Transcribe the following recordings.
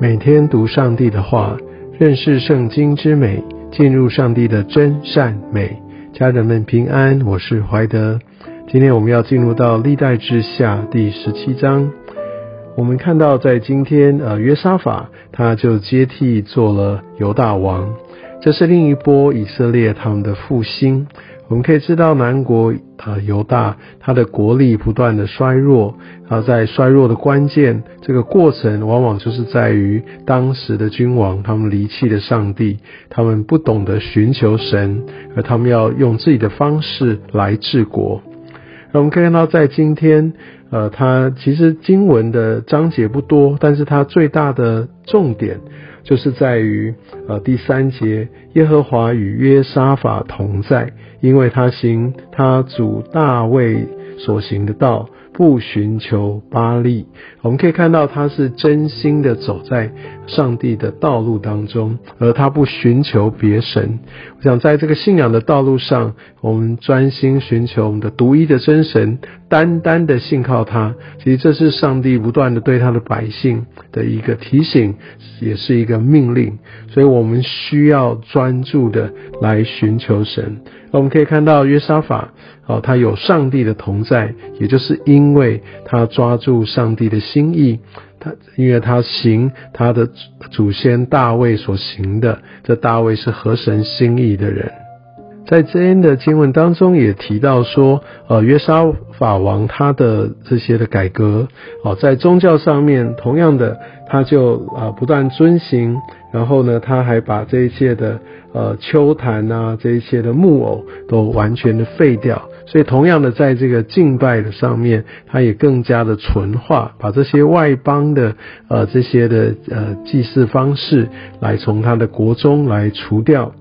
每天读上帝的话，认识圣经之美，进入上帝的真善美。家人们平安，我是怀德。今天我们要进入到历代之下第十七章。我们看到在今天，呃，约沙法他就接替做了犹大王，这是另一波以色列他们的复兴。我们可以知道，南国啊犹大，他的国力不断的衰弱，而，在衰弱的关键，这个过程往往就是在于当时的君王，他们离弃了上帝，他们不懂得寻求神，而他们要用自己的方式来治国。那我们可以看到，在今天，呃，它其实经文的章节不多，但是它最大的重点。就是在于，呃，第三节，耶和华与约沙法同在，因为他行他主大卫所行的道。不寻求巴利，我们可以看到他是真心的走在上帝的道路当中，而他不寻求别神。我想在这个信仰的道路上，我们专心寻求我们的独一的真神，单单的信靠他。其实这是上帝不断的对他的百姓的一个提醒，也是一个命令。所以我们需要专注的来寻求神。我们可以看到约沙法，哦，他有上帝的同在，也就是因为他抓住上帝的心意，他因为他行他的祖先大卫所行的，这大卫是合神心意的人。在这边的经文当中也提到说，呃，约沙法王他的这些的改革，哦，在宗教上面同样的，他就啊不断遵行，然后呢，他还把这一切的呃秋坛啊这一些的木偶都完全的废掉，所以同样的在这个敬拜的上面，他也更加的纯化，把这些外邦的呃这些的呃祭祀方式来从他的国中来除掉。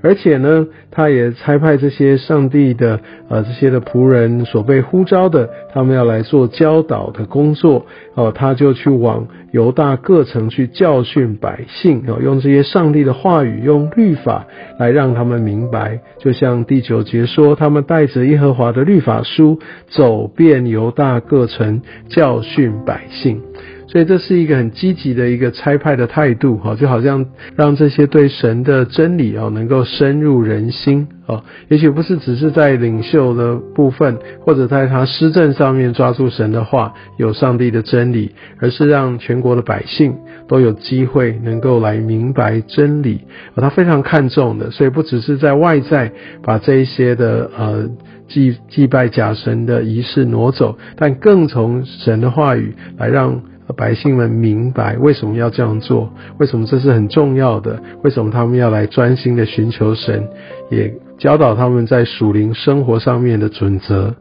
而且呢，他也差派这些上帝的呃这些的仆人所被呼召的，他们要来做教导的工作哦，他就去往犹大各城去教训百姓哦，用这些上帝的话语，用律法来让他们明白。就像第九节说，他们带着耶和华的律法书，走遍犹大各城，教训百姓。所以这是一个很积极的一个差派的态度，哈，就好像让这些对神的真理哦能够深入人心，哦，也许不是只是在领袖的部分，或者在他施政上面抓住神的话，有上帝的真理，而是让全国的百姓都有机会能够来明白真理，他非常看重的，所以不只是在外在把这一些的呃祭祭拜假神的仪式挪走，但更从神的话语来让。百姓们明白为什么要这样做，为什么这是很重要的，为什么他们要来专心的寻求神，也教导他们在属灵生活上面的准则。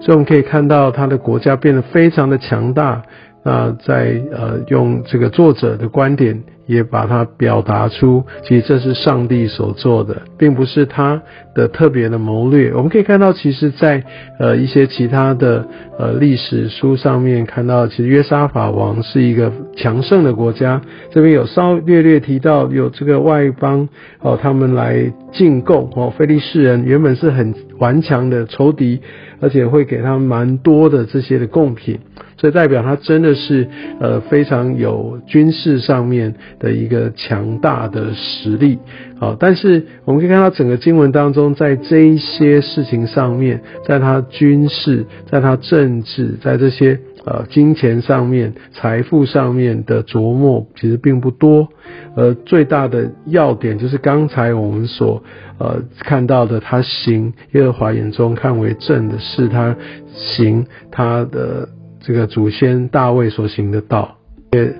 所以我们可以看到，他的国家变得非常的强大。那在呃用这个作者的观点。也把它表达出，其实这是上帝所做的，并不是他的特别的谋略。我们可以看到，其实，在呃一些其他的呃历史书上面看到，其实约沙法王是一个强盛的国家。这边有稍略略提到，有这个外邦哦，他们来进贡哦，菲利士人原本是很顽强的仇敌，而且会给他蛮多的这些的贡品。所以代表他真的是呃非常有军事上面的一个强大的实力，好，但是我们可以看到整个经文当中，在这一些事情上面，在他军事，在他政治，在这些呃金钱上面、财富上面的琢磨，其实并不多。呃最大的要点就是刚才我们所呃看到的，他行耶和华眼中看为正的是，他行他的。这个祖先大卫所行的道，也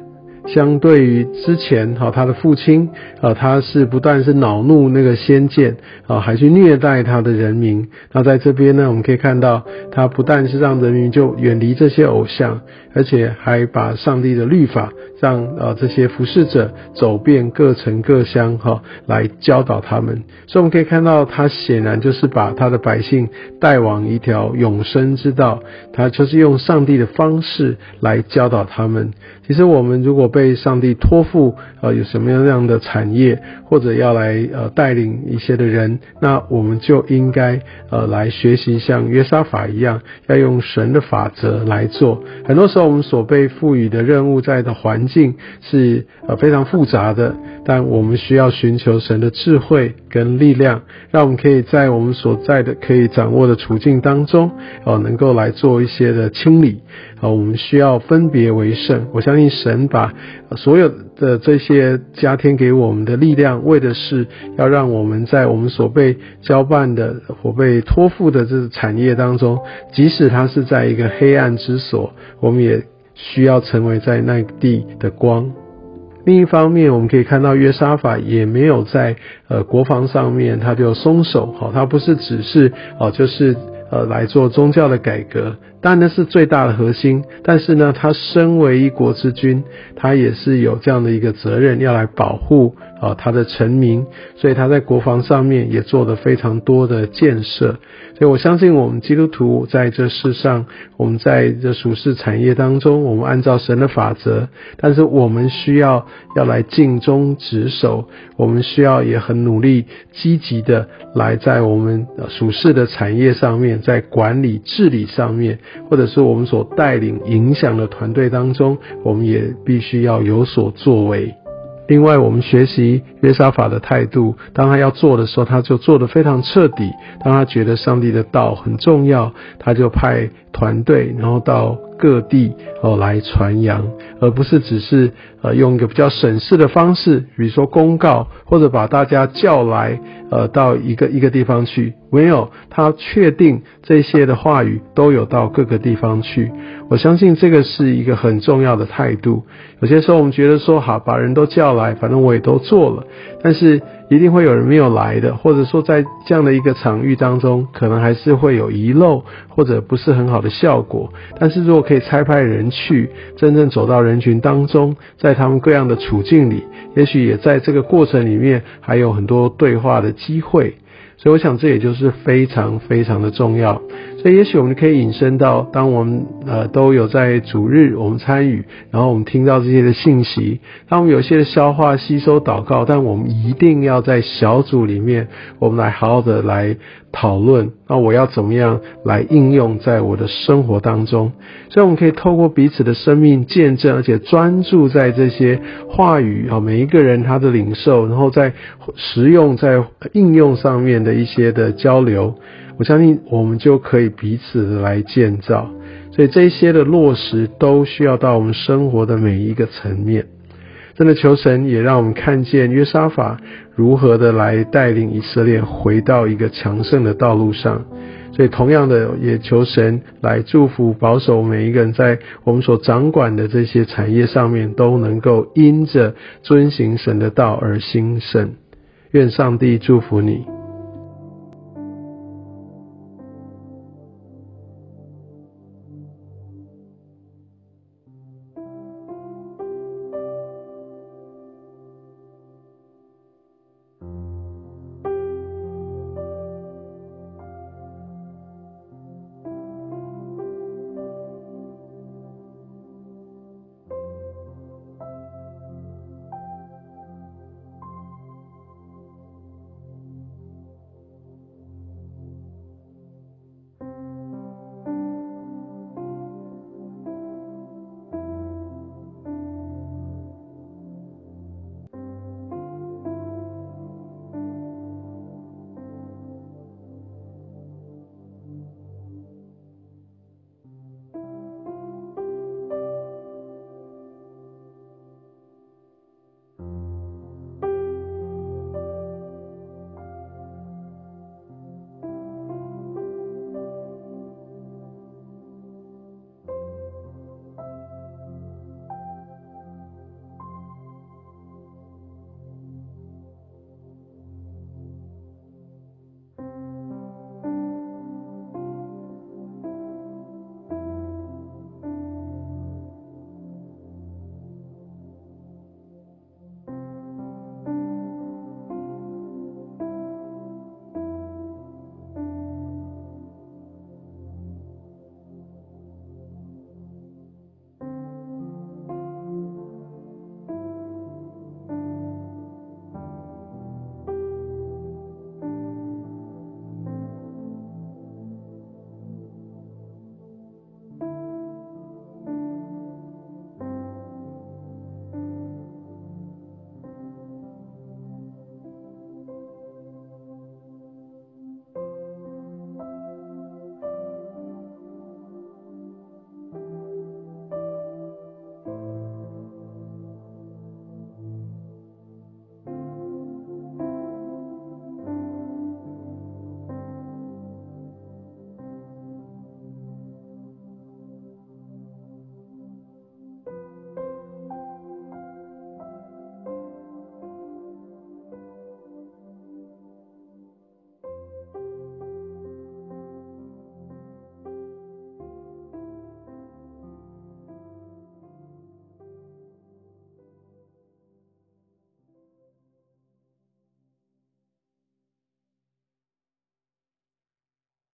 相对于之前哈他的父亲啊，他是不但是恼怒那个仙剑啊，还去虐待他的人民。那在这边呢，我们可以看到，他不但是让人民就远离这些偶像，而且还把上帝的律法。让呃这些服侍者走遍各城各乡哈，来教导他们。所以我们可以看到，他显然就是把他的百姓带往一条永生之道。他就是用上帝的方式来教导他们。其实我们如果被上帝托付，呃，有什么样样的产业，或者要来呃带领一些的人，那我们就应该呃来学习像约沙法一样，要用神的法则来做。很多时候。我们所被赋予的任务在的环境是呃非常复杂的，但我们需要寻求神的智慧跟力量，让我们可以在我们所在的可以掌握的处境当中，哦，能够来做一些的清理。啊，我们需要分别为圣。我相信神把所有的这些加添给我们的力量，为的是要让我们在我们所被交办的或被托付的这个产业当中，即使它是在一个黑暗之所，我们也需要成为在那地的光。另一方面，我们可以看到约沙法也没有在呃国防上面他就松手，好，他不是只是哦，就是呃来做宗教的改革。当然那是最大的核心，但是呢，他身为一国之君，他也是有这样的一个责任，要来保护啊他的臣民，所以他在国防上面也做了非常多的建设。所以我相信我们基督徒在这世上，我们在这属世产业当中，我们按照神的法则，但是我们需要要来尽忠职守，我们需要也很努力积极的来在我们属世的产业上面，在管理治理上面。或者是我们所带领影响的团队当中，我们也必须要有所作为。另外，我们学习约沙法的态度，当他要做的时候，他就做得非常彻底。当他觉得上帝的道很重要，他就派团队，然后到。各地哦来传扬，而不是只是呃用一个比较省事的方式，比如说公告或者把大家叫来呃到一个一个地方去。没有，他确定这些的话语都有到各个地方去。我相信这个是一个很重要的态度。有些时候我们觉得说好把人都叫来，反正我也都做了，但是。一定会有人没有来的，或者说在这样的一个场域当中，可能还是会有遗漏或者不是很好的效果。但是如果可以差派人去，真正走到人群当中，在他们各样的处境里，也许也在这个过程里面还有很多对话的机会。所以我想这也就是非常非常的重要。所以也许我们可以引申到，当我们呃都有在主日我们参与，然后我们听到这些的信息，当我们有些的消化吸收祷告，但我们一定要在小组里面，我们来好好的来讨论，那我要怎么样来应用在我的生活当中？所以我们可以透过彼此的生命见证，而且专注在这些话语啊，每一个人他的领受，然后在实用在应用上面的一些的交流。我相信我们就可以彼此来建造，所以这些的落实都需要到我们生活的每一个层面。真的求神也让我们看见约沙法如何的来带领以色列回到一个强盛的道路上。所以同样的也求神来祝福保守每一个人在我们所掌管的这些产业上面都能够因着遵行神的道而兴盛。愿上帝祝福你。